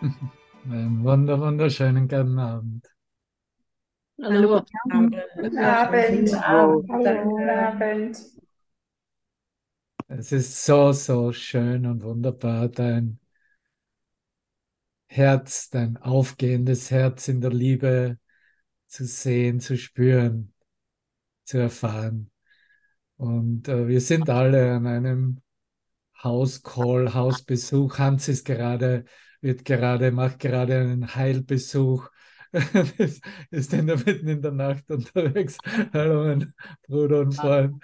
Einen wunder, wunderschönen guten Abend. Hallo. Hallo, Guten Abend. Abend. Guten Abend. Es ist so, so schön und wunderbar, dein Herz, dein aufgehendes Herz in der Liebe zu sehen, zu spüren, zu erfahren. Und äh, wir sind alle an einem Hauscall, Hausbesuch. Hans ist gerade, wird gerade, macht gerade einen Heilbesuch. ist in der, mitten in der Nacht unterwegs. Hallo, mein Bruder und Freund.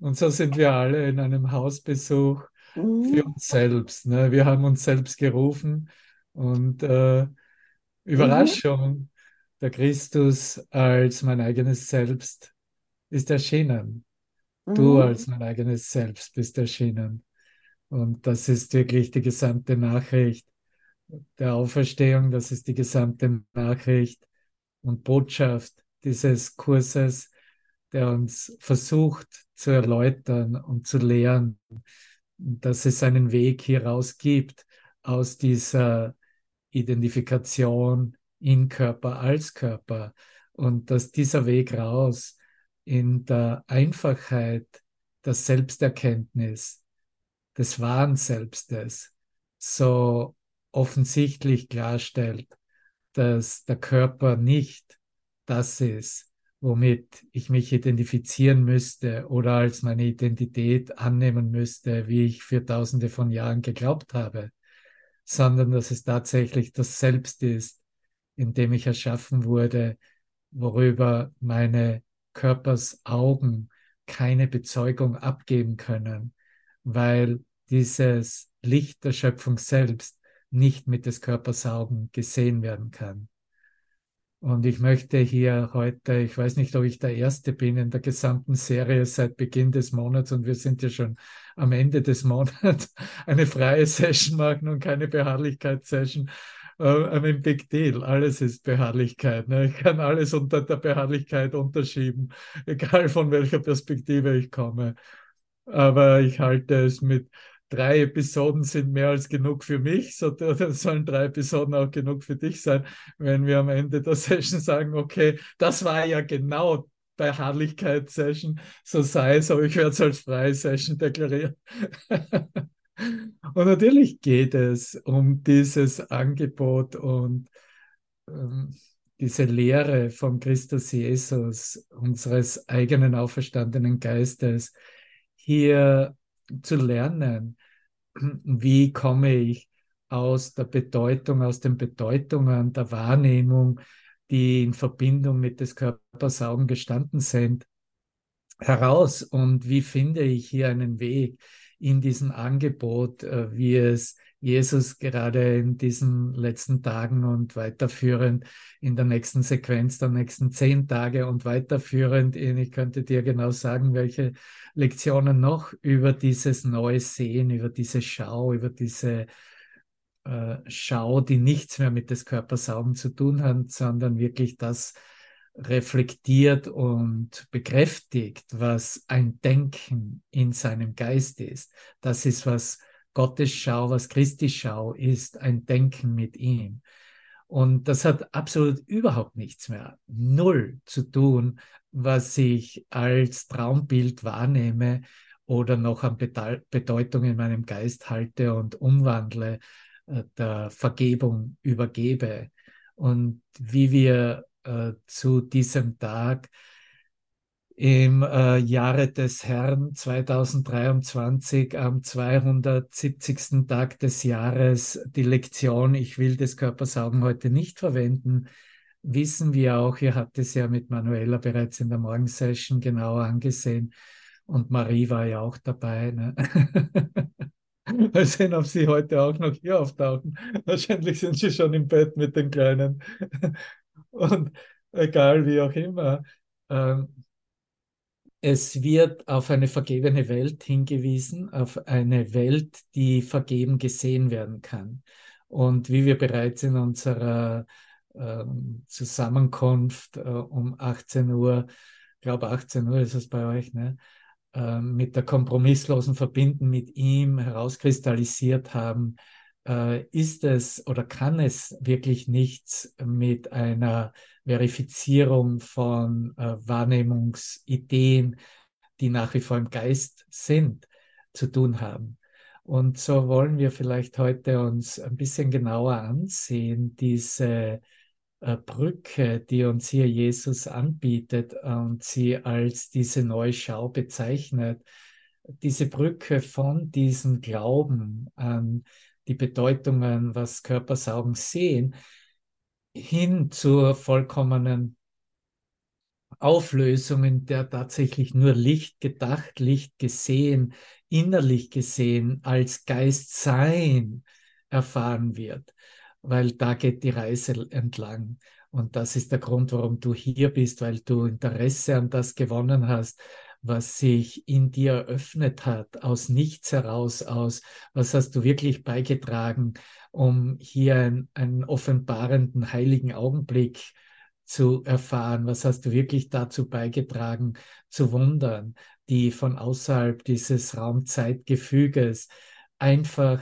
Und so sind wir alle in einem Hausbesuch für Mhm. uns selbst. Ne? Wir haben uns selbst gerufen und äh, Mhm. Überraschung, der Christus als mein eigenes Selbst ist erschienen. Du Mhm. als mein eigenes Selbst bist erschienen. Und das ist wirklich die gesamte Nachricht der Auferstehung, das ist die gesamte Nachricht und Botschaft dieses Kurses, der uns versucht zu erläutern und zu lehren, dass es einen Weg hieraus gibt aus dieser Identifikation in Körper als Körper und dass dieser Weg raus in der Einfachheit der Selbsterkenntnis des wahren Selbstes so offensichtlich klarstellt, dass der Körper nicht das ist, womit ich mich identifizieren müsste oder als meine Identität annehmen müsste, wie ich für tausende von Jahren geglaubt habe, sondern dass es tatsächlich das Selbst ist, in dem ich erschaffen wurde, worüber meine Körpersaugen keine Bezeugung abgeben können, weil dieses Licht der Schöpfung selbst nicht mit des Körpersaugen gesehen werden kann. Und ich möchte hier heute, ich weiß nicht, ob ich der Erste bin in der gesamten Serie seit Beginn des Monats und wir sind ja schon am Ende des Monats, eine freie Session machen und keine Beharrlichkeitssession. Äh, I mean, big deal. Alles ist Beharrlichkeit. Ne? Ich kann alles unter der Beharrlichkeit unterschieben, egal von welcher Perspektive ich komme. Aber ich halte es mit drei Episoden sind mehr als genug für mich, so sollen drei Episoden auch genug für dich sein, wenn wir am Ende der Session sagen, okay, das war ja genau bei Herrlichkeit-Session, so sei es, aber ich werde es als freie Session deklarieren. und natürlich geht es um dieses Angebot und ähm, diese Lehre von Christus Jesus, unseres eigenen auferstandenen Geistes, hier zu lernen, wie komme ich aus der Bedeutung, aus den Bedeutungen der Wahrnehmung, die in Verbindung mit des Körpers Augen gestanden sind, heraus? Und wie finde ich hier einen Weg in diesem Angebot, äh, wie es Jesus gerade in diesen letzten Tagen und weiterführend in der nächsten Sequenz der nächsten zehn Tage und weiterführend in, ich könnte dir genau sagen, welche Lektionen noch über dieses neue Sehen, über diese Schau, über diese äh, Schau, die nichts mehr mit des Körpers Augen zu tun hat, sondern wirklich das reflektiert und bekräftigt, was ein Denken in seinem Geist ist. Das ist, was Gottes Schau, was Christi Schau ist, ein Denken mit ihm. Und das hat absolut überhaupt nichts mehr, null zu tun, was ich als Traumbild wahrnehme oder noch an Bedeutung in meinem Geist halte und umwandle, äh, der Vergebung übergebe. Und wie wir äh, zu diesem Tag im äh, Jahre des Herrn 2023 am 270. Tag des Jahres die Lektion Ich will des Körpers Augen heute nicht verwenden, wissen wir auch, ihr habt es ja mit Manuela bereits in der Morgensession genauer angesehen und Marie war ja auch dabei. Ne? Mal sehen, ob sie heute auch noch hier auftauchen. Wahrscheinlich sind sie schon im Bett mit den Kleinen. Und egal wie auch immer, ähm, es wird auf eine vergebene Welt hingewiesen, auf eine Welt, die vergeben gesehen werden kann. Und wie wir bereits in unserer ähm, Zusammenkunft äh, um 18 Uhr, ich glaube 18 Uhr ist es bei euch, ne? äh, mit der kompromisslosen Verbinden mit ihm herauskristallisiert haben, ist es oder kann es wirklich nichts mit einer Verifizierung von äh, Wahrnehmungsideen, die nach wie vor im Geist sind, zu tun haben. Und so wollen wir vielleicht heute uns ein bisschen genauer ansehen, diese äh, Brücke, die uns hier Jesus anbietet und sie als diese neue Schau bezeichnet. Diese Brücke von diesem Glauben an die Bedeutungen, was Körpersaugen sehen, hin zur vollkommenen Auflösung, in der tatsächlich nur Licht gedacht, Licht gesehen, innerlich gesehen, als Geist sein erfahren wird, weil da geht die Reise entlang. Und das ist der Grund, warum du hier bist, weil du Interesse an das gewonnen hast, was sich in dir eröffnet hat, aus nichts heraus, aus was hast du wirklich beigetragen, um hier einen, einen offenbarenden heiligen Augenblick zu erfahren, was hast du wirklich dazu beigetragen, zu wundern, die von außerhalb dieses Raumzeitgefüges einfach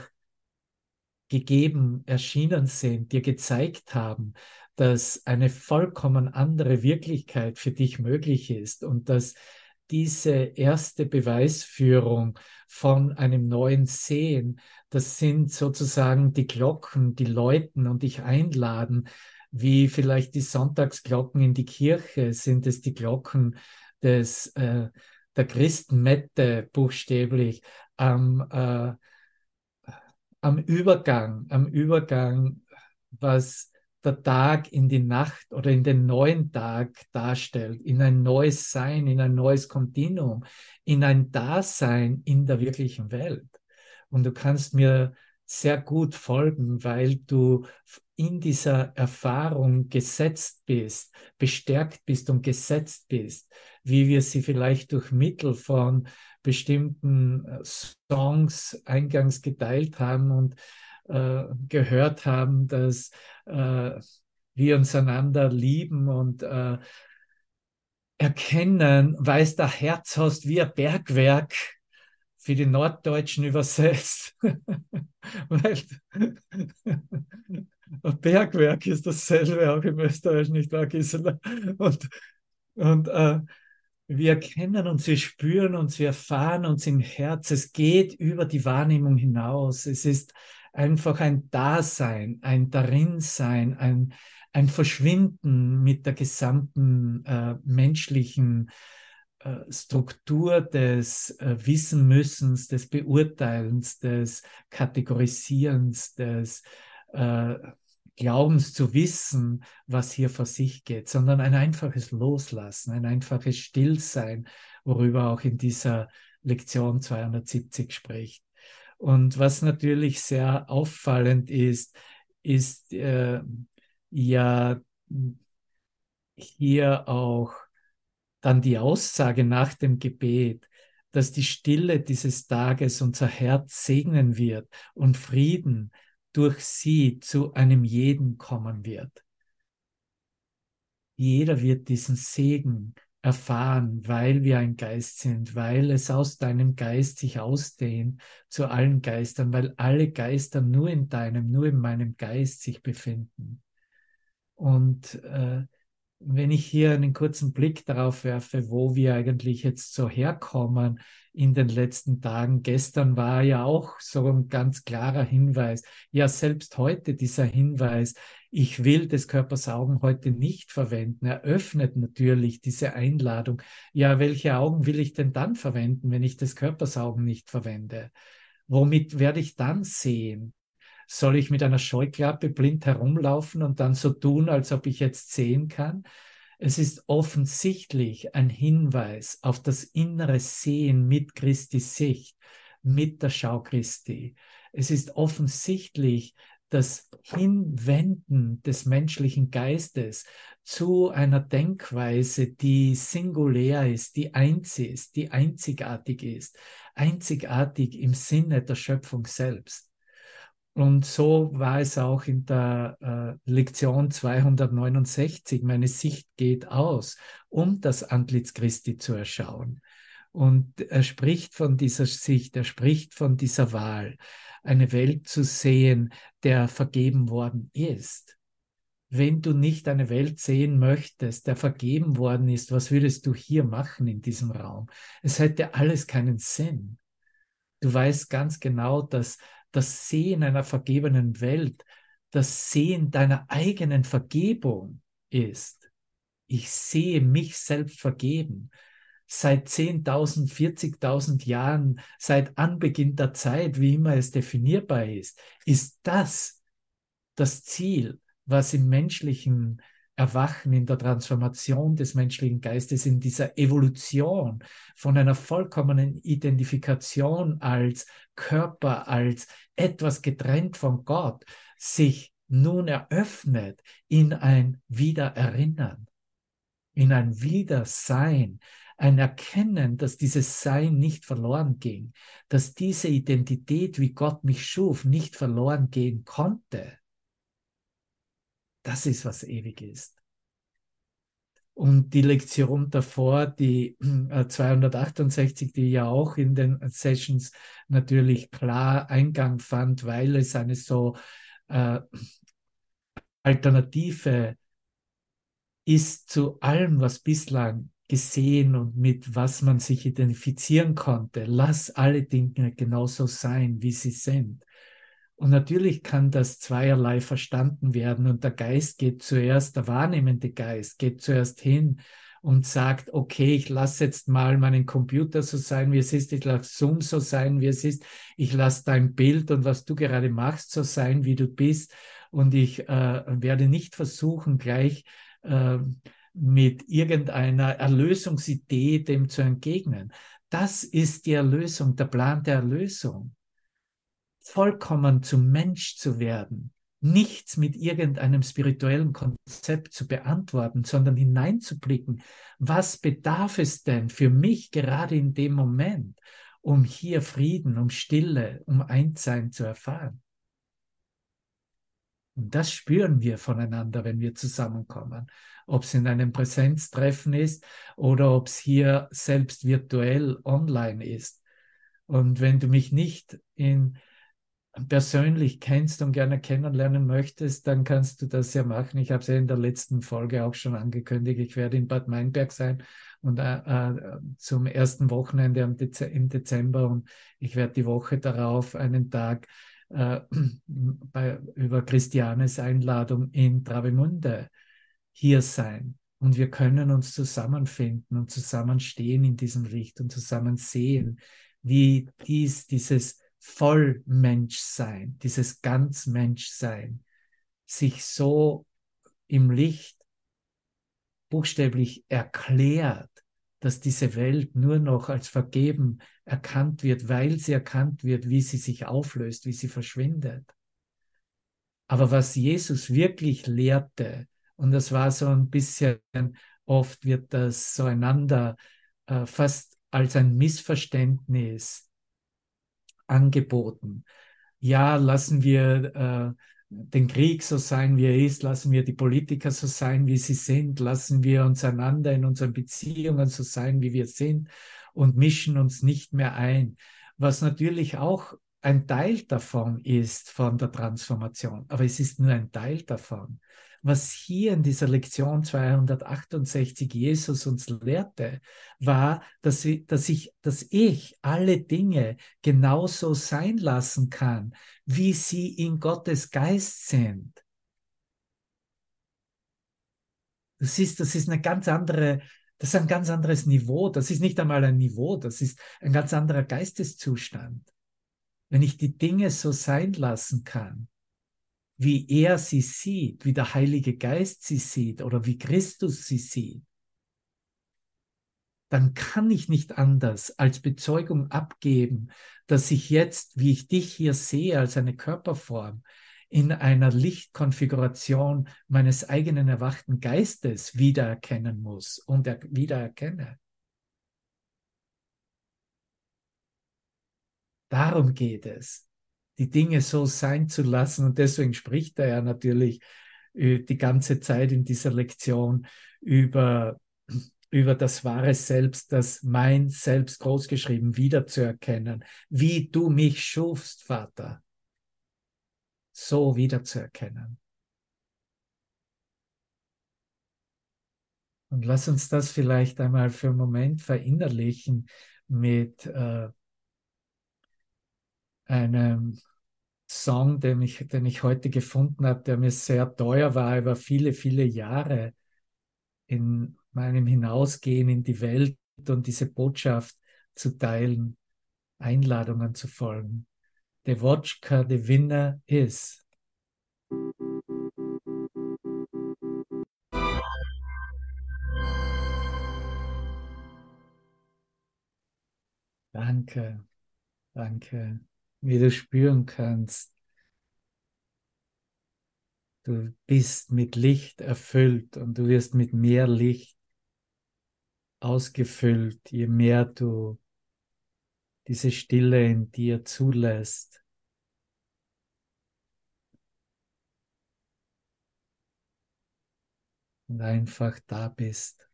gegeben erschienen sind, dir gezeigt haben, dass eine vollkommen andere Wirklichkeit für dich möglich ist und dass diese erste Beweisführung von einem neuen Sehen, das sind sozusagen die Glocken, die läuten und dich einladen, wie vielleicht die Sonntagsglocken in die Kirche, sind es die Glocken des, äh, der Christenmette buchstäblich am, äh, am Übergang, am Übergang, was der Tag in die Nacht oder in den neuen Tag darstellt, in ein neues Sein, in ein neues Kontinuum, in ein Dasein in der wirklichen Welt. Und du kannst mir sehr gut folgen, weil du in dieser Erfahrung gesetzt bist, bestärkt bist und gesetzt bist, wie wir sie vielleicht durch Mittel von bestimmten äh, Songs eingangs geteilt haben und äh, gehört haben, dass äh, wir uns einander lieben und äh, erkennen, weiß der Herz hast wie ein Bergwerk für die Norddeutschen übersetzt. Weil ein Bergwerk ist dasselbe auch im Österreich, nicht wahr, Gisela? Und, und äh, wir erkennen uns, wir spüren uns, wir erfahren uns im Herz. Es geht über die Wahrnehmung hinaus. Es ist einfach ein Dasein, ein Darinsein, ein, ein Verschwinden mit der gesamten äh, menschlichen äh, Struktur des äh, Wissenmüssens, des Beurteilens, des Kategorisierens, des äh, Glaubens zu wissen, was hier vor sich geht, sondern ein einfaches Loslassen, ein einfaches Stillsein, worüber auch in dieser Lektion 270 spricht. Und was natürlich sehr auffallend ist, ist äh, ja hier auch dann die Aussage nach dem Gebet, dass die Stille dieses Tages unser Herz segnen wird und Frieden durch sie zu einem jeden kommen wird. Jeder wird diesen Segen erfahren, weil wir ein Geist sind, weil es aus deinem Geist sich ausdehnt zu allen Geistern, weil alle Geister nur in deinem, nur in meinem Geist sich befinden. Und äh, wenn ich hier einen kurzen Blick darauf werfe, wo wir eigentlich jetzt so herkommen in den letzten Tagen. Gestern war ja auch so ein ganz klarer Hinweis. Ja, selbst heute dieser Hinweis, ich will des Körpers Augen heute nicht verwenden. Er öffnet natürlich diese Einladung. Ja, welche Augen will ich denn dann verwenden, wenn ich des Körpers Augen nicht verwende? Womit werde ich dann sehen? Soll ich mit einer Scheuklappe blind herumlaufen und dann so tun, als ob ich jetzt sehen kann? Es ist offensichtlich ein Hinweis auf das innere Sehen mit Christi Sicht, mit der Schau Christi. Es ist offensichtlich das Hinwenden des menschlichen Geistes zu einer Denkweise, die singulär ist, die eins ist, die einzigartig ist, einzigartig im Sinne der Schöpfung selbst. Und so war es auch in der äh, Lektion 269. Meine Sicht geht aus, um das Antlitz Christi zu erschauen. Und er spricht von dieser Sicht, er spricht von dieser Wahl, eine Welt zu sehen, der vergeben worden ist. Wenn du nicht eine Welt sehen möchtest, der vergeben worden ist, was würdest du hier machen in diesem Raum? Es hätte alles keinen Sinn. Du weißt ganz genau, dass das Sehen einer vergebenen Welt das Sehen deiner eigenen Vergebung ist. Ich sehe mich selbst vergeben seit 10.000, 40.000 Jahren, seit Anbeginn der Zeit, wie immer es definierbar ist, ist das das Ziel, was im menschlichen Erwachen, in der Transformation des menschlichen Geistes, in dieser Evolution von einer vollkommenen Identifikation als Körper, als etwas getrennt von Gott, sich nun eröffnet in ein Wiedererinnern, in ein Wiedersein, ein Erkennen, dass dieses Sein nicht verloren ging, dass diese Identität, wie Gott mich schuf, nicht verloren gehen konnte. Das ist, was ewig ist. Und die Lektion davor, die 268, äh, die ja auch in den Sessions natürlich klar Eingang fand, weil es eine so äh, Alternative ist zu allem, was bislang gesehen und mit was man sich identifizieren konnte. Lass alle Dinge genauso sein, wie sie sind. Und natürlich kann das zweierlei verstanden werden und der Geist geht zuerst, der wahrnehmende Geist geht zuerst hin und sagt, okay, ich lasse jetzt mal meinen Computer so sein, wie es ist, ich lasse Zoom so sein, wie es ist, ich lasse dein Bild und was du gerade machst so sein, wie du bist und ich äh, werde nicht versuchen, gleich äh, mit irgendeiner Erlösungsidee dem zu entgegnen. Das ist die Erlösung, der Plan der Erlösung. Vollkommen zum Mensch zu werden, nichts mit irgendeinem spirituellen Konzept zu beantworten, sondern hineinzublicken, was bedarf es denn für mich gerade in dem Moment, um hier Frieden, um Stille, um Einssein zu erfahren. Und das spüren wir voneinander, wenn wir zusammenkommen ob es in einem Präsenztreffen ist oder ob es hier selbst virtuell online ist. Und wenn du mich nicht in persönlich kennst und gerne kennenlernen möchtest, dann kannst du das ja machen. Ich habe es ja in der letzten Folge auch schon angekündigt. Ich werde in Bad Meinberg sein und äh, äh, zum ersten Wochenende im, Dez im, Dezember und ich werde die Woche darauf einen Tag äh, bei, über Christianes Einladung in Travemünde hier sein. Und wir können uns zusammenfinden und zusammenstehen in diesem Licht und zusammen sehen, wie dies, dieses Vollmenschsein, dieses Ganzmenschsein sich so im Licht buchstäblich erklärt, dass diese Welt nur noch als vergeben erkannt wird, weil sie erkannt wird, wie sie sich auflöst, wie sie verschwindet. Aber was Jesus wirklich lehrte, und das war so ein bisschen, oft wird das so einander äh, fast als ein Missverständnis angeboten. Ja, lassen wir äh, den Krieg so sein, wie er ist, lassen wir die Politiker so sein, wie sie sind, lassen wir uns einander in unseren Beziehungen so sein, wie wir sind und mischen uns nicht mehr ein. Was natürlich auch ein Teil davon ist von der Transformation, aber es ist nur ein Teil davon was hier in dieser Lektion 268 Jesus uns lehrte, war, dass, ich, dass, ich, dass ich alle Dinge genauso sein lassen kann, wie sie in Gottes Geist sind. Du siehst, das ist eine ganz andere, das ist ein ganz anderes Niveau. Das ist nicht einmal ein Niveau, das ist ein ganz anderer Geisteszustand. Wenn ich die Dinge so sein lassen kann, wie er sie sieht, wie der Heilige Geist sie sieht oder wie Christus sie sieht, dann kann ich nicht anders als Bezeugung abgeben, dass ich jetzt, wie ich dich hier sehe, als eine Körperform, in einer Lichtkonfiguration meines eigenen erwachten Geistes wiedererkennen muss und er wiedererkenne. Darum geht es die Dinge so sein zu lassen. Und deswegen spricht er ja natürlich äh, die ganze Zeit in dieser Lektion über, über das wahre Selbst, das mein Selbst großgeschrieben wiederzuerkennen, wie du mich schufst, Vater, so wiederzuerkennen. Und lass uns das vielleicht einmal für einen Moment verinnerlichen mit äh, einem Song, den ich, den ich heute gefunden habe, der mir sehr teuer war über viele, viele Jahre in meinem Hinausgehen in die Welt und diese Botschaft zu teilen, Einladungen zu folgen. The Wodka, the winner is. Danke, danke, wie du spüren kannst. Du bist mit Licht erfüllt und du wirst mit mehr Licht ausgefüllt, je mehr du diese Stille in dir zulässt. Und einfach da bist.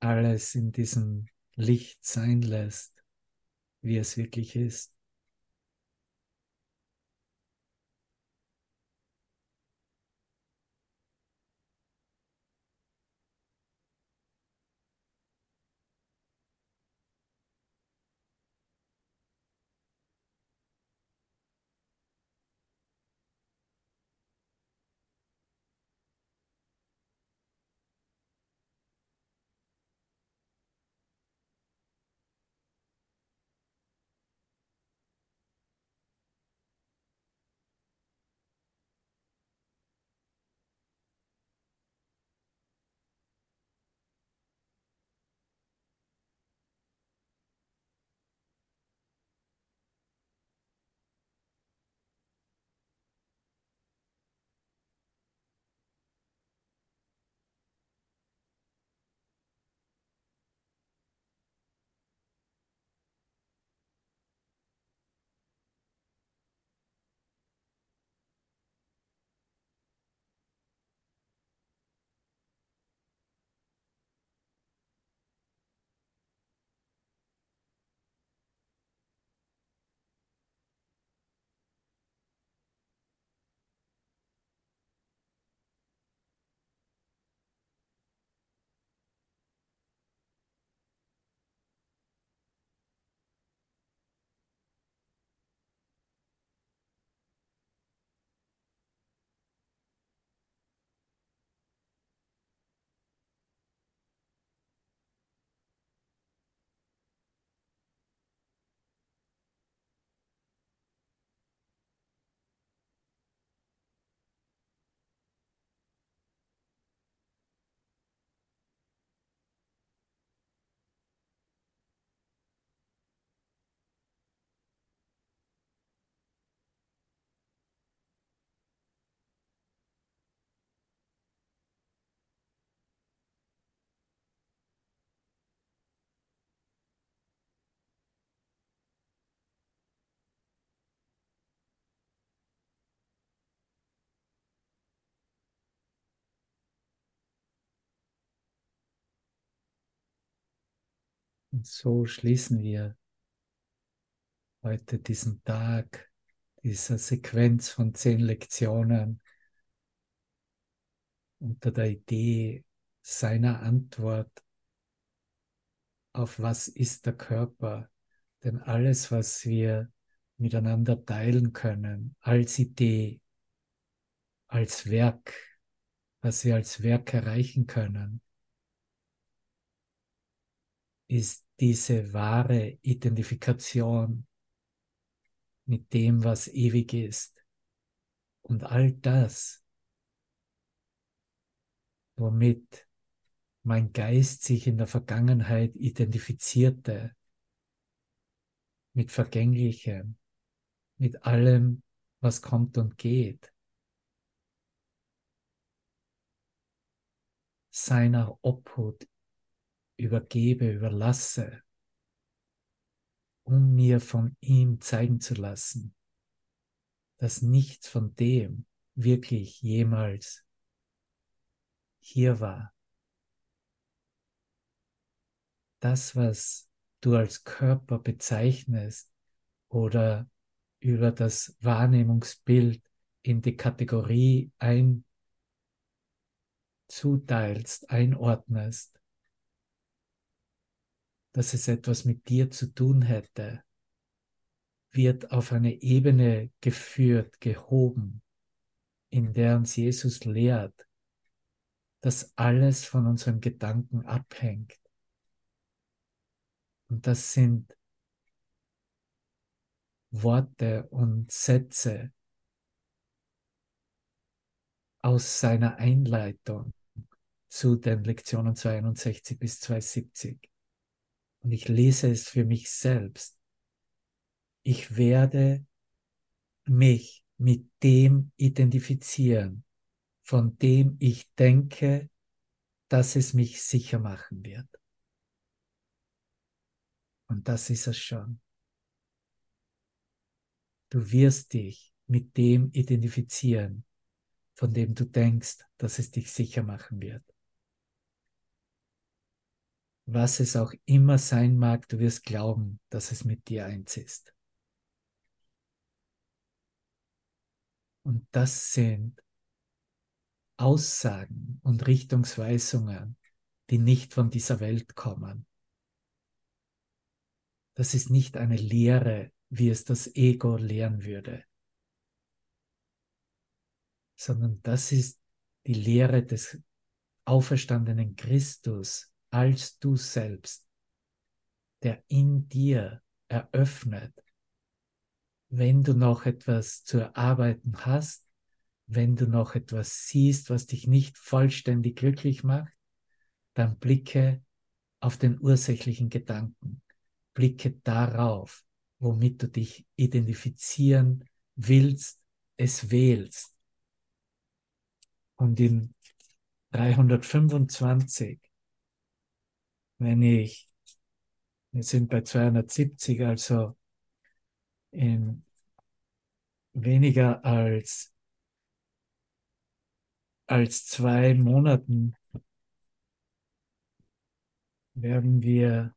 Alles in diesem Licht sein lässt, wie es wirklich ist. Und so schließen wir heute diesen Tag, dieser Sequenz von zehn Lektionen unter der Idee seiner Antwort auf was ist der Körper. Denn alles, was wir miteinander teilen können, als Idee, als Werk, was wir als Werk erreichen können, ist diese wahre Identifikation mit dem, was ewig ist. Und all das, womit mein Geist sich in der Vergangenheit identifizierte, mit Vergänglichem, mit allem, was kommt und geht, seiner Obhut übergebe, überlasse, um mir von ihm zeigen zu lassen, dass nichts von dem, wirklich jemals hier war. Das, was du als Körper bezeichnest oder über das Wahrnehmungsbild in die Kategorie einzuteilst, einordnest, dass es etwas mit dir zu tun hätte, wird auf eine Ebene geführt, gehoben, in der uns Jesus lehrt, dass alles von unseren Gedanken abhängt. Und das sind Worte und Sätze aus seiner Einleitung zu den Lektionen 261 bis 270. Und ich lese es für mich selbst. Ich werde mich mit dem identifizieren, von dem ich denke, dass es mich sicher machen wird. Und das ist es schon. Du wirst dich mit dem identifizieren, von dem du denkst, dass es dich sicher machen wird. Was es auch immer sein mag, du wirst glauben, dass es mit dir eins ist. Und das sind Aussagen und Richtungsweisungen, die nicht von dieser Welt kommen. Das ist nicht eine Lehre, wie es das Ego lehren würde, sondern das ist die Lehre des auferstandenen Christus als du selbst, der in dir eröffnet, wenn du noch etwas zu erarbeiten hast, wenn du noch etwas siehst, was dich nicht vollständig glücklich macht, dann blicke auf den ursächlichen Gedanken, blicke darauf, womit du dich identifizieren willst, es wählst. Und in 325, wenn ich, wir sind bei 270, also in weniger als, als zwei Monaten werden wir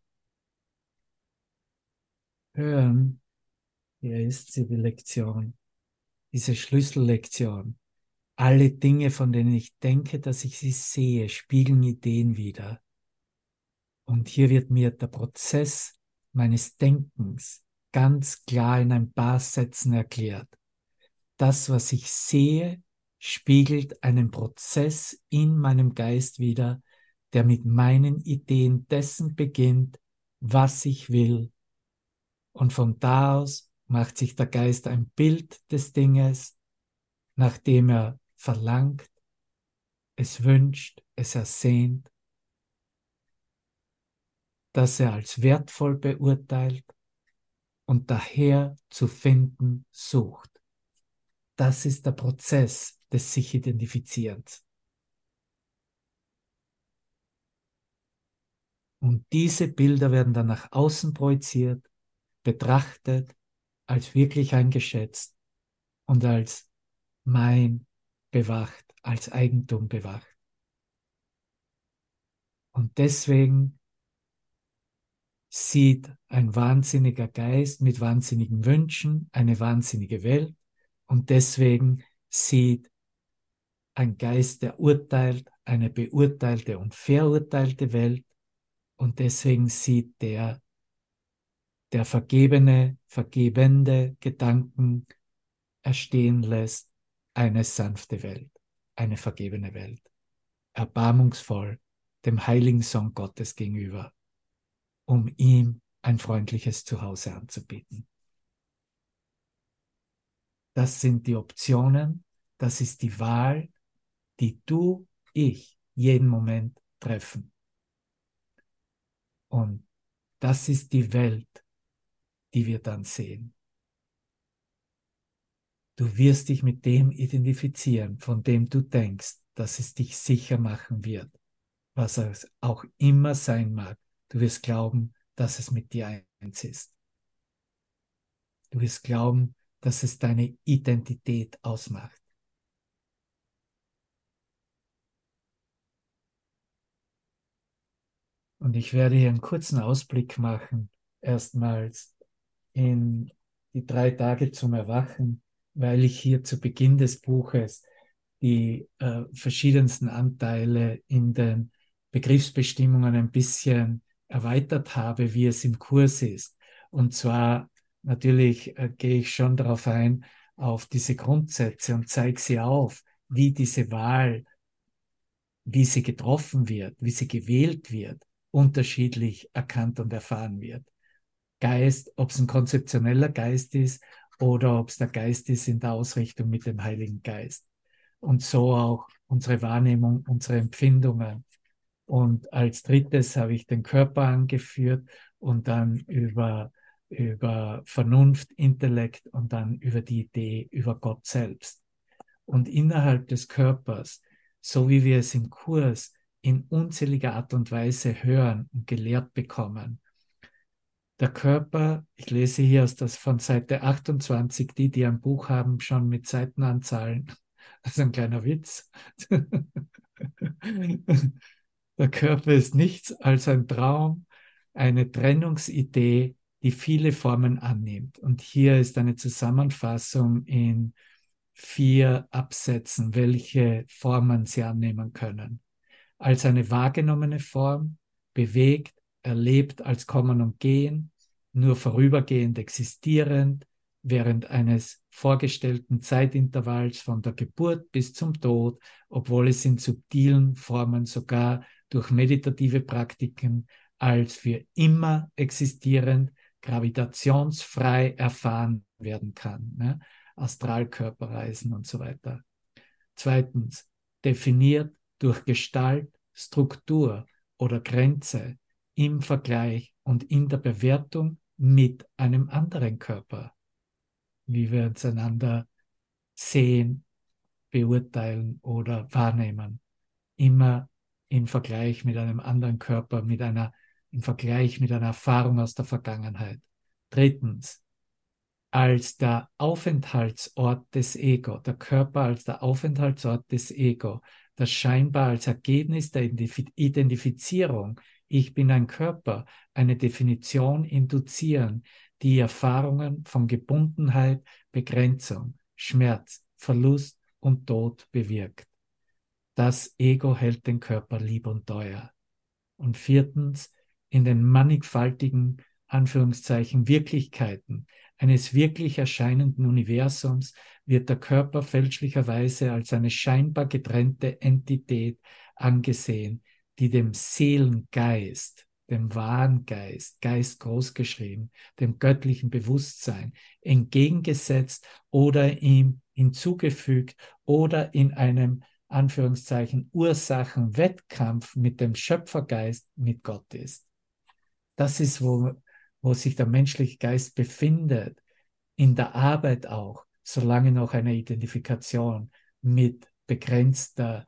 hören, hier ist sie, die Lektion, diese Schlüssellektion. Alle Dinge, von denen ich denke, dass ich sie sehe, spiegeln Ideen wieder. Und hier wird mir der Prozess meines Denkens ganz klar in ein paar Sätzen erklärt. Das, was ich sehe, spiegelt einen Prozess in meinem Geist wieder, der mit meinen Ideen dessen beginnt, was ich will. Und von da aus macht sich der Geist ein Bild des Dinges, nachdem er verlangt, es wünscht, es ersehnt, das er als wertvoll beurteilt und daher zu finden sucht. Das ist der Prozess des sich Identifizierens. Und diese Bilder werden dann nach außen projiziert, betrachtet, als wirklich eingeschätzt und als mein bewacht, als Eigentum bewacht. Und deswegen sieht ein wahnsinniger Geist mit wahnsinnigen Wünschen eine wahnsinnige Welt und deswegen sieht ein Geist, der urteilt, eine beurteilte und verurteilte Welt und deswegen sieht der, der vergebene, vergebende Gedanken erstehen lässt, eine sanfte Welt, eine vergebene Welt, erbarmungsvoll dem heiligen Sohn Gottes gegenüber um ihm ein freundliches Zuhause anzubieten. Das sind die Optionen, das ist die Wahl, die du, ich jeden Moment treffen. Und das ist die Welt, die wir dann sehen. Du wirst dich mit dem identifizieren, von dem du denkst, dass es dich sicher machen wird, was es auch immer sein mag. Du wirst glauben, dass es mit dir eins ist. Du wirst glauben, dass es deine Identität ausmacht. Und ich werde hier einen kurzen Ausblick machen, erstmals in die drei Tage zum Erwachen, weil ich hier zu Beginn des Buches die äh, verschiedensten Anteile in den Begriffsbestimmungen ein bisschen erweitert habe, wie es im Kurs ist. Und zwar natürlich äh, gehe ich schon darauf ein, auf diese Grundsätze und zeige sie auf, wie diese Wahl, wie sie getroffen wird, wie sie gewählt wird, unterschiedlich erkannt und erfahren wird. Geist, ob es ein konzeptioneller Geist ist oder ob es der Geist ist in der Ausrichtung mit dem Heiligen Geist. Und so auch unsere Wahrnehmung, unsere Empfindungen. Und als drittes habe ich den Körper angeführt und dann über, über Vernunft, Intellekt und dann über die Idee, über Gott selbst. Und innerhalb des Körpers, so wie wir es im Kurs in unzähliger Art und Weise hören und gelehrt bekommen, der Körper, ich lese hier aus das von Seite 28, die, die ein Buch haben, schon mit Seitenanzahlen. Das ist ein kleiner Witz. Der Körper ist nichts als ein Traum, eine Trennungsidee, die viele Formen annimmt. Und hier ist eine Zusammenfassung in vier Absätzen, welche Formen sie annehmen können. Als eine wahrgenommene Form, bewegt, erlebt als Kommen und Gehen, nur vorübergehend existierend, während eines vorgestellten Zeitintervalls von der Geburt bis zum Tod, obwohl es in subtilen Formen sogar durch meditative Praktiken als für immer existierend, gravitationsfrei erfahren werden kann. Ne? Astralkörperreisen und so weiter. Zweitens, definiert durch Gestalt, Struktur oder Grenze im Vergleich und in der Bewertung mit einem anderen Körper, wie wir uns einander sehen, beurteilen oder wahrnehmen. Immer im Vergleich mit einem anderen Körper, mit einer, im Vergleich mit einer Erfahrung aus der Vergangenheit. Drittens, als der Aufenthaltsort des Ego, der Körper als der Aufenthaltsort des Ego, das scheinbar als Ergebnis der Identifizierung ich bin ein Körper, eine Definition induzieren, die Erfahrungen von Gebundenheit, Begrenzung, Schmerz, Verlust und Tod bewirkt. Das Ego hält den Körper lieb und teuer. Und viertens, in den mannigfaltigen Anführungszeichen Wirklichkeiten eines wirklich erscheinenden Universums wird der Körper fälschlicherweise als eine scheinbar getrennte Entität angesehen, die dem Seelengeist, dem wahren Geist, Geist großgeschrieben, dem göttlichen Bewusstsein entgegengesetzt oder ihm hinzugefügt oder in einem Anführungszeichen Ursachenwettkampf mit dem Schöpfergeist, mit Gott ist. Das ist, wo, wo sich der menschliche Geist befindet, in der Arbeit auch, solange noch eine Identifikation mit begrenzter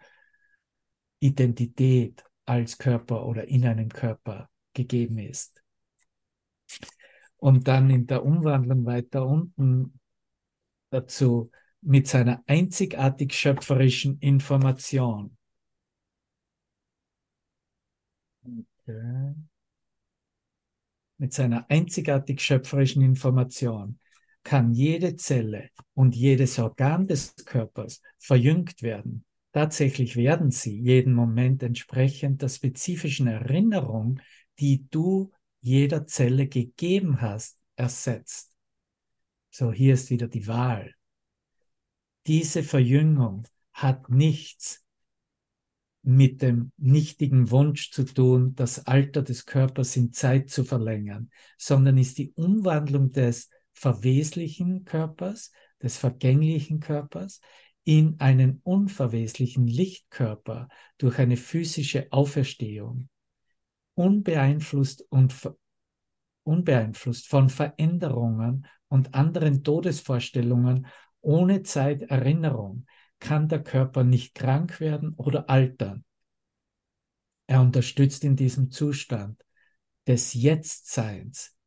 Identität als Körper oder in einem Körper gegeben ist. Und dann in der Umwandlung weiter unten dazu mit seiner einzigartig schöpferischen Information. Okay. Mit seiner einzigartig schöpferischen Information kann jede Zelle und jedes Organ des Körpers verjüngt werden Tatsächlich werden sie jeden Moment entsprechend der spezifischen Erinnerung, die du jeder Zelle gegeben hast, ersetzt. So, hier ist wieder die Wahl. Diese Verjüngung hat nichts mit dem nichtigen Wunsch zu tun, das Alter des Körpers in Zeit zu verlängern, sondern ist die Umwandlung des verweslichen Körpers, des vergänglichen Körpers in einen unverweslichen Lichtkörper durch eine physische Auferstehung, unbeeinflusst und unbeeinflusst von Veränderungen und anderen Todesvorstellungen ohne Zeiterinnerung kann der Körper nicht krank werden oder altern. Er unterstützt in diesem Zustand des Jetztseins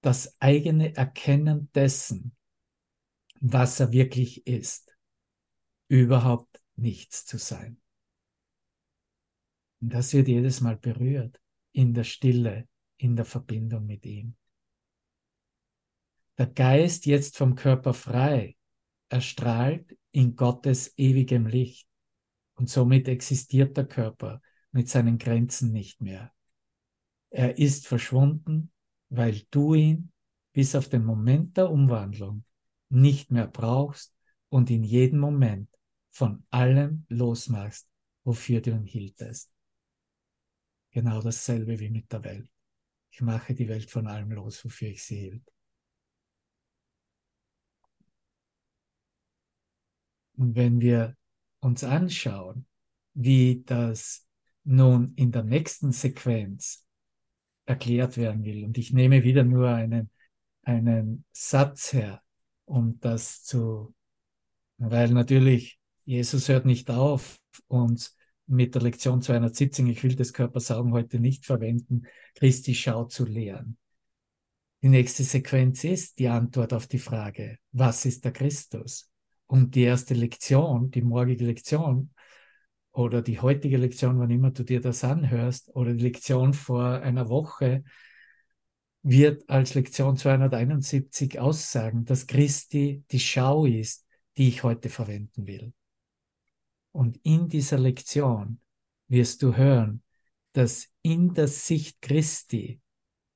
das eigene Erkennen dessen, was er wirklich ist überhaupt nichts zu sein. Und das wird jedes Mal berührt. in der Stille, in der Verbindung mit ihm. Der Geist jetzt vom Körper frei, erstrahlt in Gottes ewigem Licht und somit existiert der Körper mit seinen Grenzen nicht mehr. Er ist verschwunden, weil du ihn bis auf den Moment der Umwandlung nicht mehr brauchst und in jedem Moment von allem losmachst, wofür du ihn hieltest. Genau dasselbe wie mit der Welt. Ich mache die Welt von allem los, wofür ich sie hielt. Und wenn wir uns anschauen, wie das nun in der nächsten Sequenz erklärt werden will, und ich nehme wieder nur einen, einen Satz her, um das zu, weil natürlich Jesus hört nicht auf, uns mit der Lektion 217, ich will das Körpersaugen heute nicht verwenden, Christi Schau zu lehren. Die nächste Sequenz ist die Antwort auf die Frage, was ist der Christus? Und die erste Lektion, die morgige Lektion oder die heutige Lektion, wann immer du dir das anhörst, oder die Lektion vor einer Woche, wird als Lektion 271 aussagen, dass Christi die Schau ist, die ich heute verwenden will. Und in dieser Lektion wirst du hören, dass in der Sicht Christi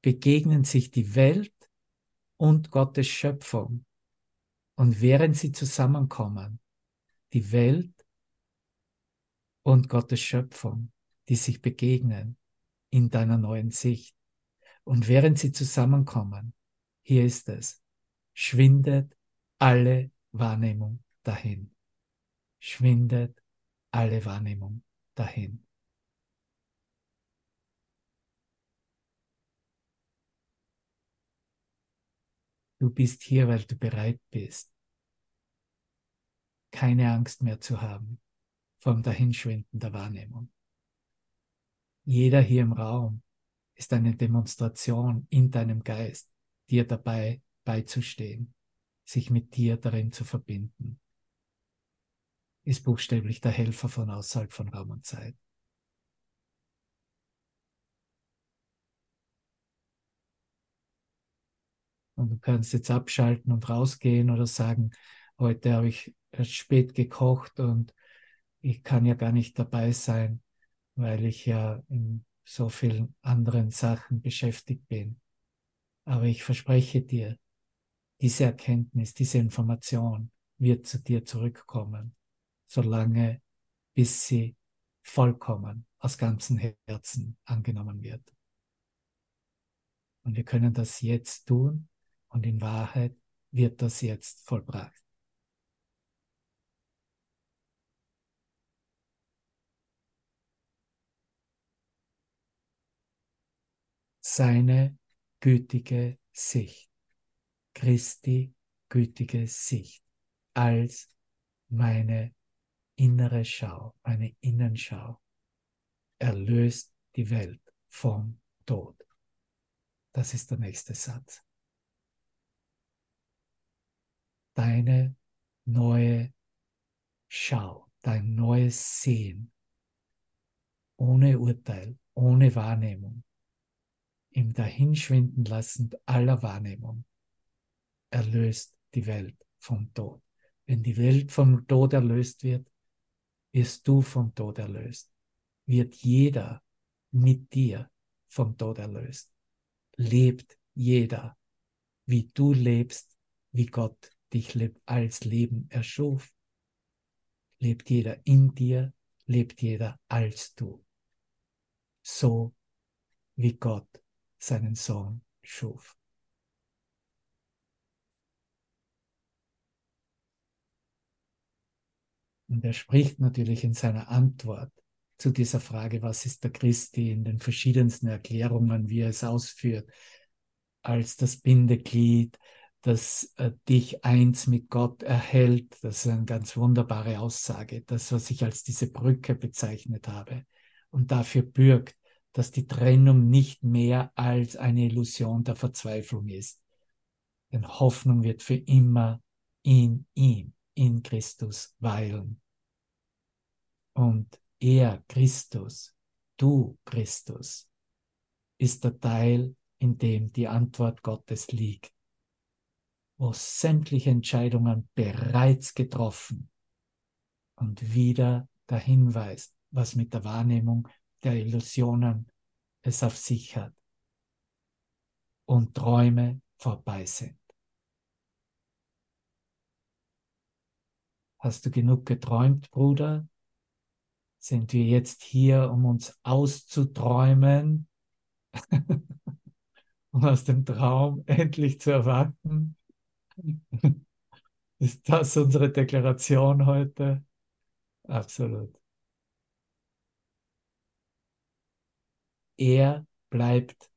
begegnen sich die Welt und Gottes Schöpfung. Und während sie zusammenkommen, die Welt und Gottes Schöpfung, die sich begegnen in deiner neuen Sicht. Und während sie zusammenkommen, hier ist es, schwindet alle Wahrnehmung dahin. Schwindet alle Wahrnehmung dahin. Du bist hier, weil du bereit bist, keine Angst mehr zu haben vom Dahinschwinden der Wahrnehmung. Jeder hier im Raum ist eine Demonstration in deinem Geist, dir dabei beizustehen, sich mit dir darin zu verbinden ist buchstäblich der Helfer von außerhalb von Raum und Zeit. Und du kannst jetzt abschalten und rausgehen oder sagen, heute habe ich erst spät gekocht und ich kann ja gar nicht dabei sein, weil ich ja in so vielen anderen Sachen beschäftigt bin. Aber ich verspreche dir, diese Erkenntnis, diese Information wird zu dir zurückkommen solange bis sie vollkommen aus ganzem Herzen angenommen wird. Und wir können das jetzt tun und in Wahrheit wird das jetzt vollbracht. Seine gütige Sicht, Christi gütige Sicht als meine innere Schau, eine Innenschau, erlöst die Welt vom Tod. Das ist der nächste Satz. Deine neue Schau, dein neues Sehen, ohne Urteil, ohne Wahrnehmung, im Dahinschwinden lassen aller Wahrnehmung, erlöst die Welt vom Tod. Wenn die Welt vom Tod erlöst wird, wirst du vom Tod erlöst. Wird jeder mit dir vom Tod erlöst. Lebt jeder, wie du lebst, wie Gott dich als Leben erschuf. Lebt jeder in dir, lebt jeder als du. So wie Gott seinen Sohn schuf. Und er spricht natürlich in seiner Antwort zu dieser Frage, was ist der Christi, in den verschiedensten Erklärungen, wie er es ausführt, als das Bindeglied, das äh, dich eins mit Gott erhält. Das ist eine ganz wunderbare Aussage, das, was ich als diese Brücke bezeichnet habe und dafür bürgt, dass die Trennung nicht mehr als eine Illusion der Verzweiflung ist. Denn Hoffnung wird für immer in ihm in Christus weilen. Und er, Christus, du, Christus, ist der Teil, in dem die Antwort Gottes liegt, wo sämtliche Entscheidungen bereits getroffen und wieder der Hinweis, was mit der Wahrnehmung der Illusionen es auf sich hat und Träume vorbei sind. Hast du genug geträumt, Bruder? Sind wir jetzt hier, um uns auszuträumen um aus dem Traum endlich zu erwarten? Ist das unsere Deklaration heute? Absolut. Er bleibt,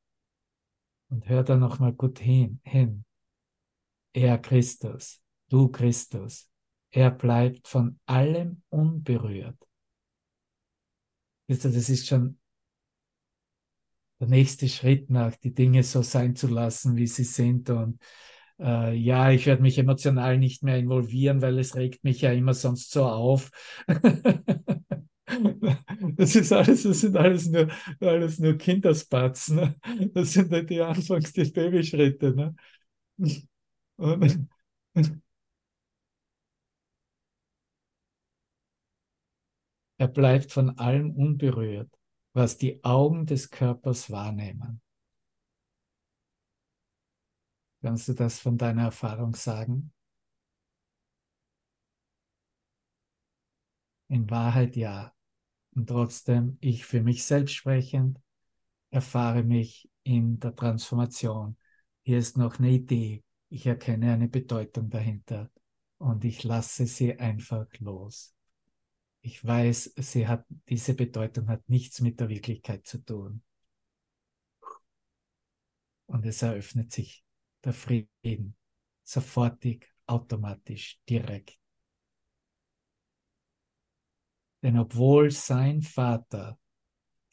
und hör da nochmal gut hin, hin, er Christus, du Christus, er bleibt von allem unberührt. Wisst ihr, das ist schon der nächste Schritt nach, die Dinge so sein zu lassen, wie sie sind. Und äh, ja, ich werde mich emotional nicht mehr involvieren, weil es regt mich ja immer sonst so auf. Das ist alles, das sind alles nur, alles nur Kinderspatzen. Ne? Das sind halt die Anfangs die Babyschritte. Ne? Und, er bleibt von allem unberührt was die Augen des Körpers wahrnehmen. Kannst du das von deiner Erfahrung sagen? In Wahrheit ja. Und trotzdem, ich für mich selbst sprechend, erfahre mich in der Transformation. Hier ist noch eine Idee. Ich erkenne eine Bedeutung dahinter und ich lasse sie einfach los. Ich weiß, sie hat, diese Bedeutung hat nichts mit der Wirklichkeit zu tun. Und es eröffnet sich der Frieden, sofortig, automatisch, direkt. Denn obwohl sein Vater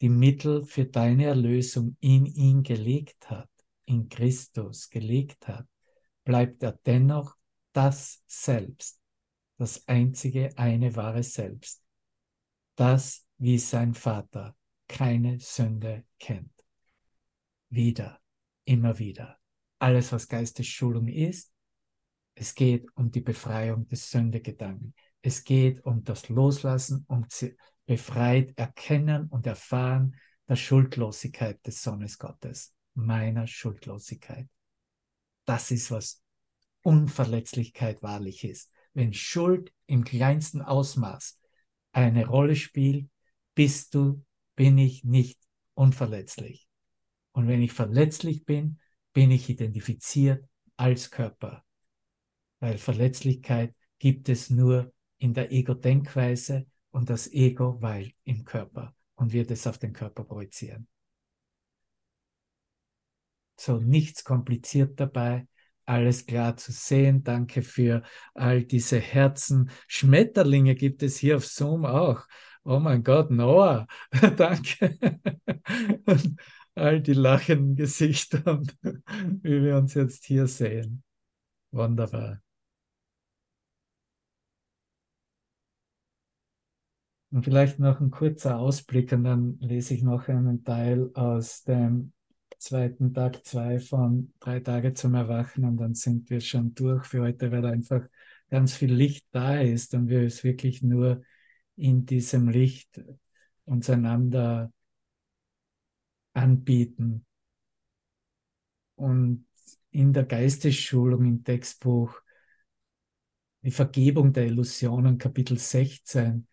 die Mittel für deine Erlösung in ihn gelegt hat, in Christus gelegt hat, bleibt er dennoch das Selbst, das einzige eine wahre Selbst, das wie sein Vater keine Sünde kennt. Wieder, immer wieder. Alles, was Geistesschulung ist, es geht um die Befreiung des Sündegedanken. Es geht um das Loslassen, um befreit erkennen und erfahren der Schuldlosigkeit des Sohnes Gottes, meiner Schuldlosigkeit. Das ist, was Unverletzlichkeit wahrlich ist wenn Schuld im kleinsten Ausmaß eine Rolle spielt, bist du, bin ich nicht unverletzlich. Und wenn ich verletzlich bin, bin ich identifiziert als Körper. Weil Verletzlichkeit gibt es nur in der Ego-Denkweise und das Ego weilt im Körper und wird es auf den Körper projizieren. So nichts kompliziert dabei, alles klar zu sehen. Danke für all diese Herzen. Schmetterlinge gibt es hier auf Zoom auch. Oh mein Gott, Noah, danke. All die lachenden Gesichter, wie wir uns jetzt hier sehen. Wunderbar. Und vielleicht noch ein kurzer Ausblick und dann lese ich noch einen Teil aus dem zweiten Tag zwei von drei Tage zum Erwachen und dann sind wir schon durch für heute, weil einfach ganz viel Licht da ist und wir es wirklich nur in diesem Licht uns einander anbieten. Und in der Geistesschulung im Textbuch die Vergebung der Illusionen, Kapitel 16.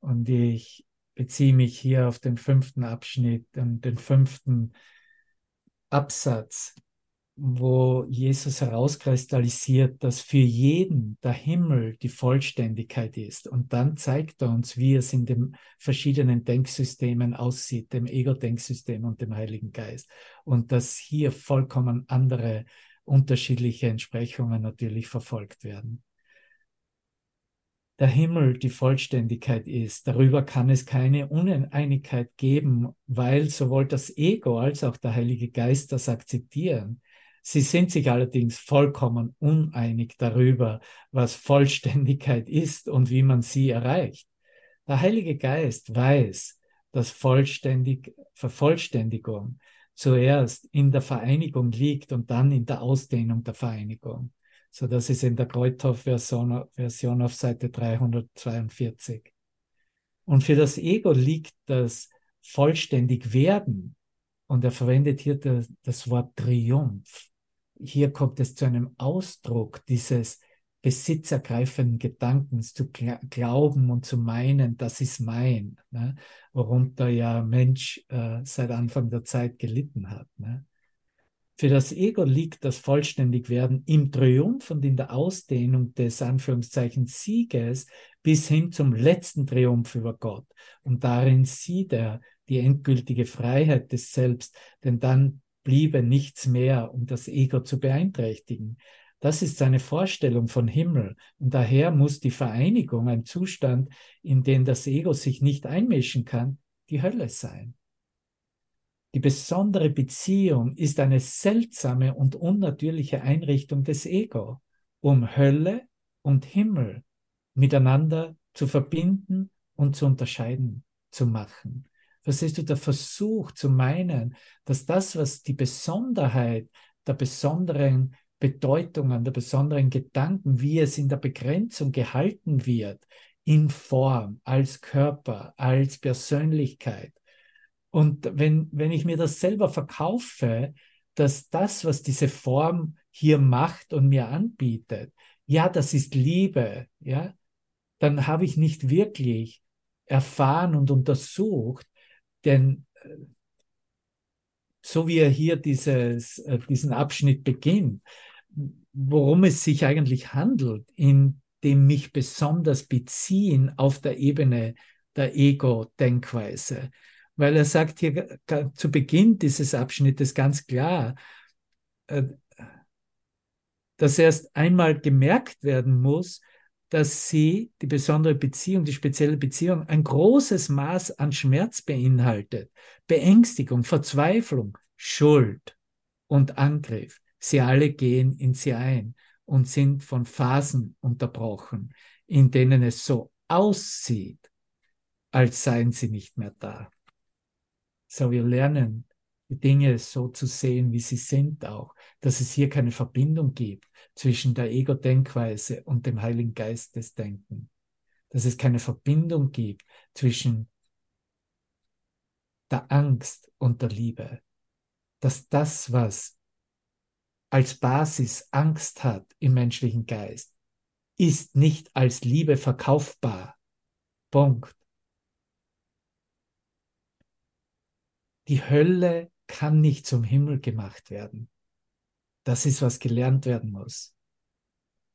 Und ich beziehe mich hier auf den fünften Abschnitt und den fünften Absatz, wo Jesus herauskristallisiert, dass für jeden der Himmel die Vollständigkeit ist. Und dann zeigt er uns, wie es in den verschiedenen Denksystemen aussieht, dem Ego-Denksystem und dem Heiligen Geist. Und dass hier vollkommen andere, unterschiedliche Entsprechungen natürlich verfolgt werden der Himmel die Vollständigkeit ist. Darüber kann es keine Uneinigkeit geben, weil sowohl das Ego als auch der Heilige Geist das akzeptieren. Sie sind sich allerdings vollkommen uneinig darüber, was Vollständigkeit ist und wie man sie erreicht. Der Heilige Geist weiß, dass Vollständig, Vervollständigung zuerst in der Vereinigung liegt und dann in der Ausdehnung der Vereinigung. So das ist in der Kreuthoff-Version Version auf Seite 342. Und für das Ego liegt das vollständig werden. Und er verwendet hier das, das Wort Triumph. Hier kommt es zu einem Ausdruck dieses besitzergreifenden Gedankens, zu glauben und zu meinen, das ist mein, ne? worunter ja Mensch äh, seit Anfang der Zeit gelitten hat. Ne? Für das Ego liegt das Vollständigwerden im Triumph und in der Ausdehnung des Anführungszeichen Sieges bis hin zum letzten Triumph über Gott. Und darin sieht er die endgültige Freiheit des Selbst, denn dann bliebe nichts mehr, um das Ego zu beeinträchtigen. Das ist seine Vorstellung von Himmel. Und daher muss die Vereinigung, ein Zustand, in den das Ego sich nicht einmischen kann, die Hölle sein. Die besondere Beziehung ist eine seltsame und unnatürliche Einrichtung des Ego, um Hölle und Himmel miteinander zu verbinden und zu unterscheiden zu machen. Verstehst du, der Versuch zu meinen, dass das, was die Besonderheit der besonderen Bedeutungen, der besonderen Gedanken, wie es in der Begrenzung gehalten wird, in Form, als Körper, als Persönlichkeit. Und wenn, wenn ich mir das selber verkaufe, dass das, was diese Form hier macht und mir anbietet, ja, das ist Liebe, ja, dann habe ich nicht wirklich erfahren und untersucht, denn äh, so wie er hier dieses, äh, diesen Abschnitt beginnt, worum es sich eigentlich handelt, in dem mich besonders beziehen auf der Ebene der Ego-Denkweise. Weil er sagt hier zu Beginn dieses Abschnittes ganz klar, äh, dass erst einmal gemerkt werden muss, dass sie, die besondere Beziehung, die spezielle Beziehung, ein großes Maß an Schmerz beinhaltet, Beängstigung, Verzweiflung, Schuld und Angriff. Sie alle gehen in sie ein und sind von Phasen unterbrochen, in denen es so aussieht, als seien sie nicht mehr da. So wir lernen, die Dinge so zu sehen, wie sie sind auch, dass es hier keine Verbindung gibt zwischen der Ego-Denkweise und dem Heiligen Geist des Denken, dass es keine Verbindung gibt zwischen der Angst und der Liebe, dass das, was als Basis Angst hat im menschlichen Geist, ist nicht als Liebe verkaufbar. Punkt. Die Hölle kann nicht zum Himmel gemacht werden. Das ist, was gelernt werden muss.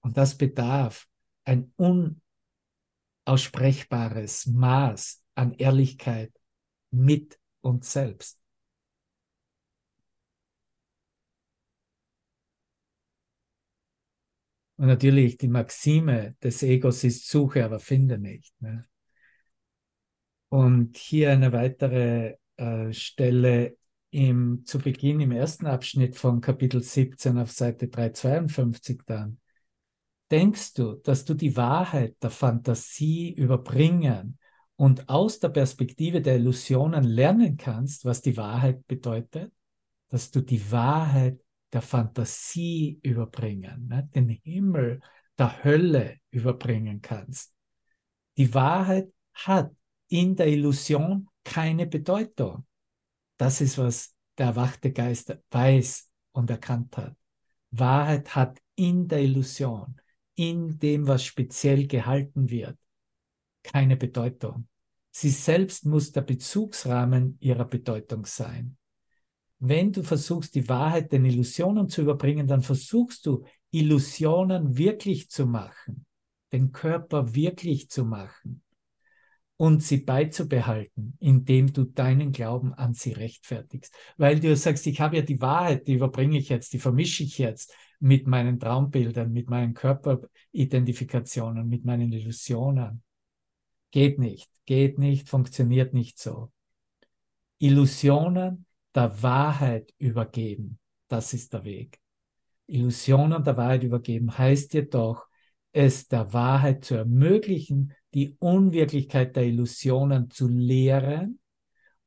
Und das bedarf ein unaussprechbares Maß an Ehrlichkeit mit uns selbst. Und natürlich die Maxime des Egos ist Suche, aber finde nicht. Ne? Und hier eine weitere äh, Stelle im, zu Beginn im ersten Abschnitt von Kapitel 17 auf Seite 352 dann. Denkst du, dass du die Wahrheit der Fantasie überbringen und aus der Perspektive der Illusionen lernen kannst, was die Wahrheit bedeutet? Dass du die Wahrheit der Fantasie überbringen, ne? den Himmel der Hölle überbringen kannst. Die Wahrheit hat in der Illusion keine Bedeutung. Das ist, was der erwachte Geist weiß und erkannt hat. Wahrheit hat in der Illusion, in dem, was speziell gehalten wird, keine Bedeutung. Sie selbst muss der Bezugsrahmen ihrer Bedeutung sein wenn du versuchst, die Wahrheit den Illusionen zu überbringen, dann versuchst du, Illusionen wirklich zu machen, den Körper wirklich zu machen und sie beizubehalten, indem du deinen Glauben an sie rechtfertigst. Weil du sagst, ich habe ja die Wahrheit, die überbringe ich jetzt, die vermische ich jetzt mit meinen Traumbildern, mit meinen Körperidentifikationen, mit meinen Illusionen. Geht nicht, geht nicht, funktioniert nicht so. Illusionen der Wahrheit übergeben. Das ist der Weg. Illusionen der Wahrheit übergeben heißt jedoch, es der Wahrheit zu ermöglichen, die Unwirklichkeit der Illusionen zu lehren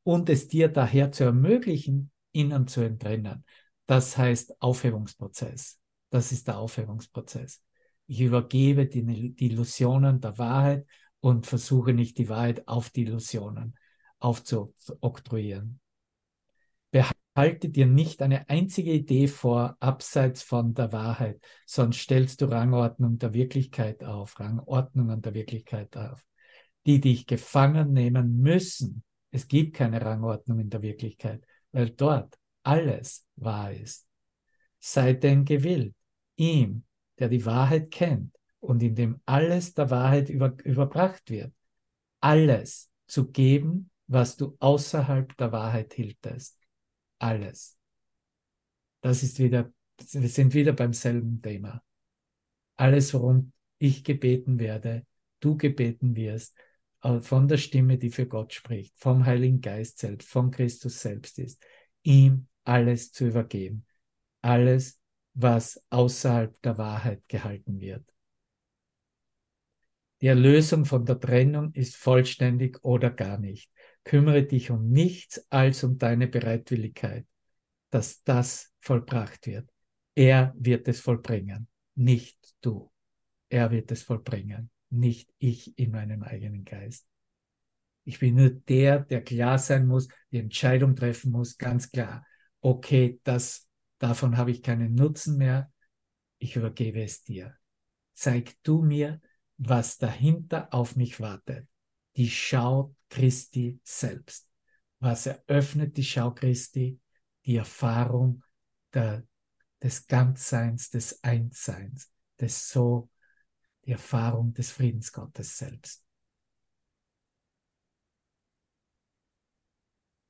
und es dir daher zu ermöglichen, innen zu entrennen. Das heißt Aufhebungsprozess. Das ist der Aufhebungsprozess. Ich übergebe die, die Illusionen der Wahrheit und versuche nicht die Wahrheit auf die Illusionen aufzuoktroyieren. Behalte dir nicht eine einzige Idee vor, abseits von der Wahrheit, sonst stellst du Rangordnung der Wirklichkeit auf, Rangordnungen der Wirklichkeit auf, die dich gefangen nehmen müssen. Es gibt keine Rangordnung in der Wirklichkeit, weil dort alles wahr ist. Sei denn gewillt, ihm, der die Wahrheit kennt und in dem alles der Wahrheit über, überbracht wird, alles zu geben, was du außerhalb der Wahrheit hieltest. Alles. Das ist wieder, wir sind wieder beim selben Thema. Alles, worum ich gebeten werde, du gebeten wirst, äh, von der Stimme, die für Gott spricht, vom Heiligen Geist selbst, von Christus selbst ist, ihm alles zu übergeben. Alles, was außerhalb der Wahrheit gehalten wird. Die Erlösung von der Trennung ist vollständig oder gar nicht. Kümmere dich um nichts als um deine Bereitwilligkeit, dass das vollbracht wird. Er wird es vollbringen, nicht du. Er wird es vollbringen, nicht ich in meinem eigenen Geist. Ich bin nur der, der klar sein muss, die Entscheidung treffen muss, ganz klar. Okay, das davon habe ich keinen Nutzen mehr, ich übergebe es dir. Zeig du mir, was dahinter auf mich wartet. Die Schau Christi selbst. Was eröffnet die Schau Christi? Die Erfahrung der, des Ganzseins, des Einsseins, des So, die Erfahrung des Friedensgottes selbst.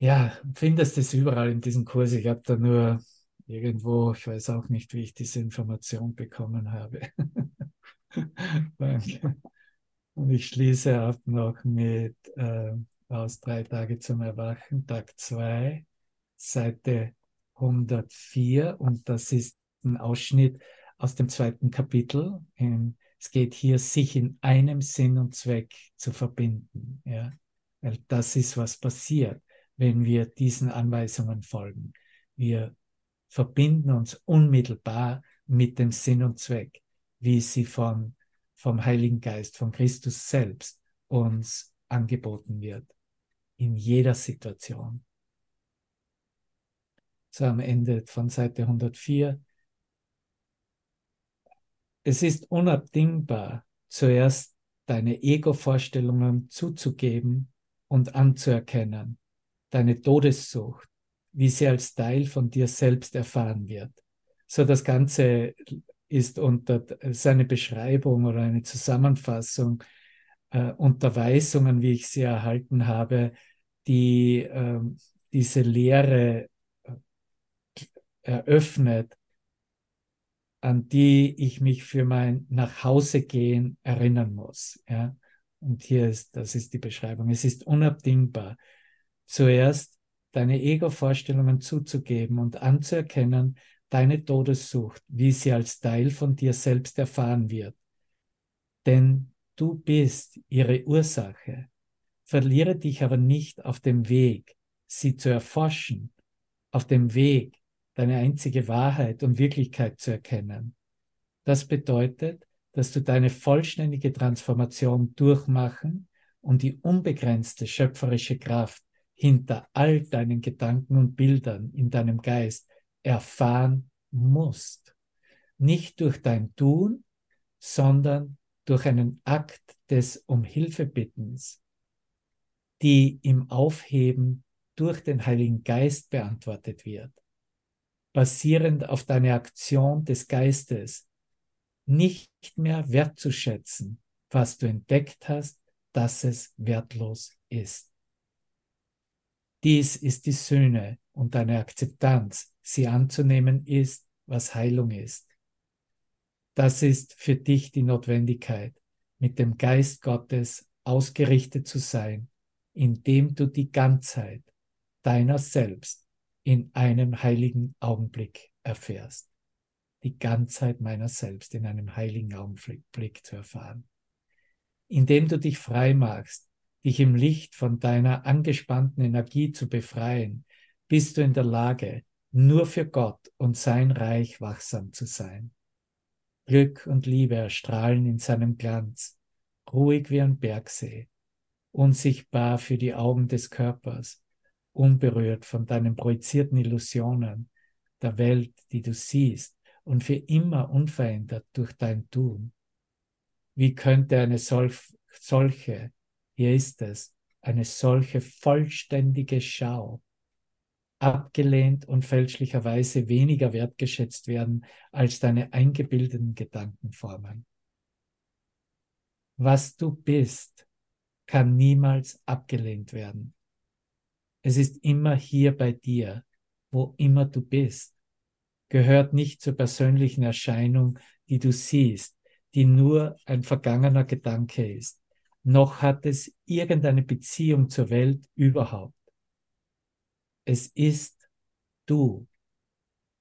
Ja, findest es überall in diesem Kurs. Ich habe da nur irgendwo, ich weiß auch nicht, wie ich diese Information bekommen habe. Und ich schließe ab noch mit äh, aus drei Tage zum Erwachen, Tag 2, Seite 104. Und das ist ein Ausschnitt aus dem zweiten Kapitel. Es geht hier, sich in einem Sinn und Zweck zu verbinden. Ja? Weil das ist, was passiert, wenn wir diesen Anweisungen folgen. Wir verbinden uns unmittelbar mit dem Sinn und Zweck, wie sie von, vom Heiligen Geist, von Christus selbst uns angeboten wird. In jeder Situation. So am Ende von Seite 104. Es ist unabdingbar, zuerst deine Ego-Vorstellungen zuzugeben und anzuerkennen, deine Todessucht, wie sie als Teil von dir selbst erfahren wird. So das Ganze ist unter seine Beschreibung oder eine Zusammenfassung äh, Unterweisungen, wie ich sie erhalten habe, die äh, diese Lehre äh, eröffnet, an die ich mich für mein Nachhausegehen erinnern muss. Ja? Und hier ist, das ist die Beschreibung. Es ist unabdingbar, zuerst deine Ego-Vorstellungen zuzugeben und anzuerkennen, deine Todessucht, wie sie als Teil von dir selbst erfahren wird. Denn du bist ihre Ursache. Verliere dich aber nicht auf dem Weg, sie zu erforschen, auf dem Weg, deine einzige Wahrheit und Wirklichkeit zu erkennen. Das bedeutet, dass du deine vollständige Transformation durchmachen und die unbegrenzte schöpferische Kraft hinter all deinen Gedanken und Bildern in deinem Geist erfahren musst. Nicht durch dein Tun, sondern durch einen Akt des Um Hilfe bittens, die im Aufheben durch den Heiligen Geist beantwortet wird, basierend auf deine Aktion des Geistes, nicht mehr wertzuschätzen, was du entdeckt hast, dass es wertlos ist. Dies ist die Sühne und deine Akzeptanz, sie anzunehmen ist, was Heilung ist. Das ist für dich die Notwendigkeit, mit dem Geist Gottes ausgerichtet zu sein, indem du die Ganzheit deiner selbst in einem heiligen Augenblick erfährst. Die Ganzheit meiner selbst in einem heiligen Augenblick zu erfahren. Indem du dich frei machst dich im Licht von deiner angespannten Energie zu befreien, bist du in der Lage, nur für Gott und sein Reich wachsam zu sein. Glück und Liebe erstrahlen in seinem Glanz, ruhig wie ein Bergsee, unsichtbar für die Augen des Körpers, unberührt von deinen projizierten Illusionen der Welt, die du siehst, und für immer unverändert durch dein Tun. Wie könnte eine solch, solche, hier ist es, eine solche vollständige Schau abgelehnt und fälschlicherweise weniger wertgeschätzt werden als deine eingebildeten Gedankenformen. Was du bist, kann niemals abgelehnt werden. Es ist immer hier bei dir, wo immer du bist, gehört nicht zur persönlichen Erscheinung, die du siehst, die nur ein vergangener Gedanke ist, noch hat es irgendeine Beziehung zur Welt überhaupt. Es ist du,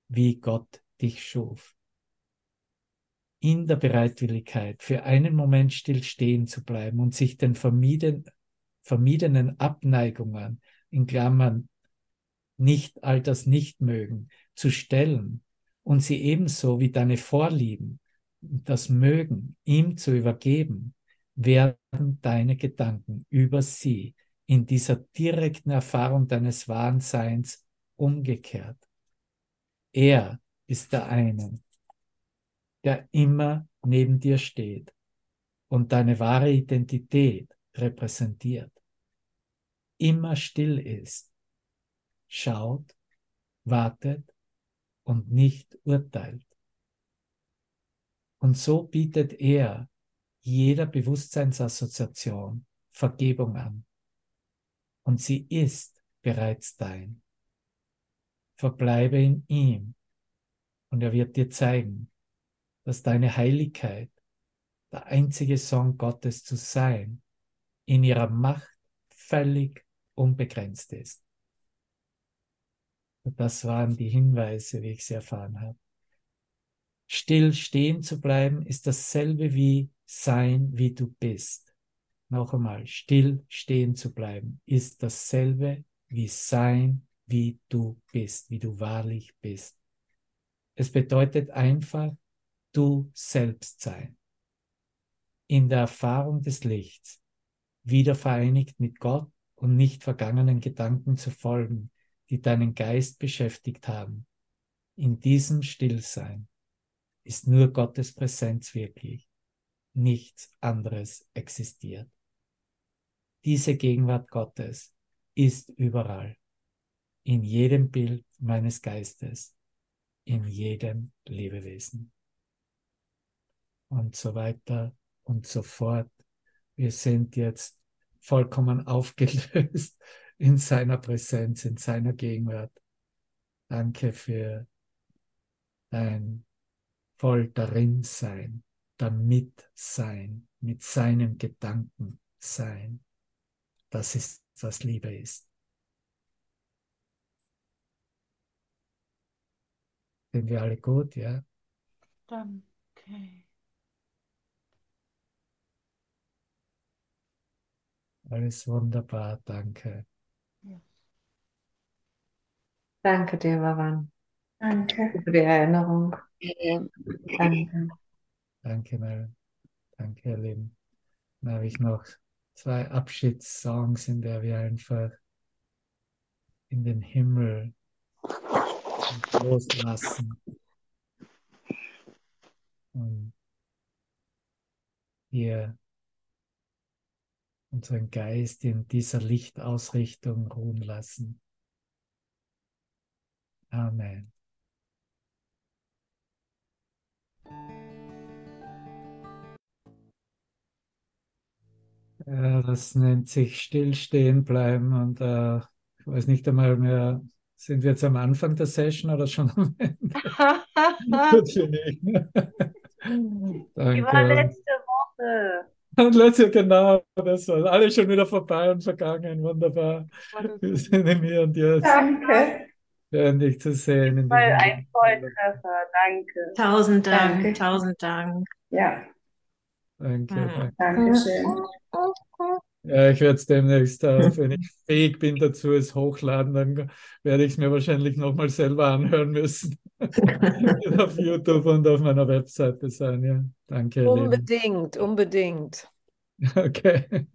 wie Gott dich schuf. In der Bereitwilligkeit, für einen Moment still stehen zu bleiben und sich den vermieden, vermiedenen Abneigungen, in Klammern, nicht all das nicht mögen, zu stellen und sie ebenso wie deine Vorlieben, das Mögen ihm zu übergeben, werden deine Gedanken über sie in dieser direkten Erfahrung deines wahren Seins umgekehrt. Er ist der eine, der immer neben dir steht und deine wahre Identität repräsentiert. Immer still ist, schaut, wartet und nicht urteilt. Und so bietet er jeder Bewusstseinsassoziation Vergebung an und sie ist bereits dein. Verbleibe in ihm und er wird dir zeigen, dass deine Heiligkeit, der einzige Sohn Gottes zu sein, in ihrer Macht völlig unbegrenzt ist. Das waren die Hinweise, wie ich sie erfahren habe. Still stehen zu bleiben ist dasselbe wie sein, wie du bist noch einmal, still stehen zu bleiben, ist dasselbe wie sein, wie du bist, wie du wahrlich bist. Es bedeutet einfach, du selbst sein. In der Erfahrung des Lichts, wieder vereinigt mit Gott und nicht vergangenen Gedanken zu folgen, die deinen Geist beschäftigt haben. In diesem Stillsein ist nur Gottes Präsenz wirklich. Nichts anderes existiert. Diese Gegenwart Gottes ist überall, in jedem Bild meines Geistes, in jedem Lebewesen. Und so weiter und so fort. Wir sind jetzt vollkommen aufgelöst in seiner Präsenz, in seiner Gegenwart. Danke für dein voll darin sein, damit sein, mit seinem Gedanken sein. Das ist, was Liebe ist. Sind wir alle gut, ja? Danke. Alles wunderbar, danke. Ja. Danke dir, Vavan, Danke. für die Erinnerung. Danke. Danke, Mel. Danke, ihr Lieben. Dann habe ich noch zwei Abschiedssongs, in der wir einfach in den Himmel loslassen. Und hier unseren Geist in dieser Lichtausrichtung ruhen lassen. Amen. Ja, das nennt sich Stillstehen bleiben und äh, ich weiß nicht einmal mehr, sind wir jetzt am Anfang der Session oder schon am Ende? Gut für mich. Die war Danke. letzte Woche. Und letzte, genau, das war alles schon wieder vorbei und vergangen. Wunderbar. Wir sind im Hier und Jetzt. Danke. Schön, dich zu sehen. Voll ein Volltreffer. Danke. Tausend Dank, Danke. tausend Dank. Ja, Danke, Mhm. danke. danke schön. Ja, ich werde es demnächst, äh, wenn ich fähig bin dazu, es hochladen, dann werde ich es mir wahrscheinlich nochmal selber anhören müssen. Auf YouTube und auf meiner Webseite sein. Ja, danke. Unbedingt, unbedingt. Okay.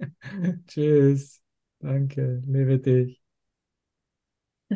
Tschüss. Danke. Liebe dich.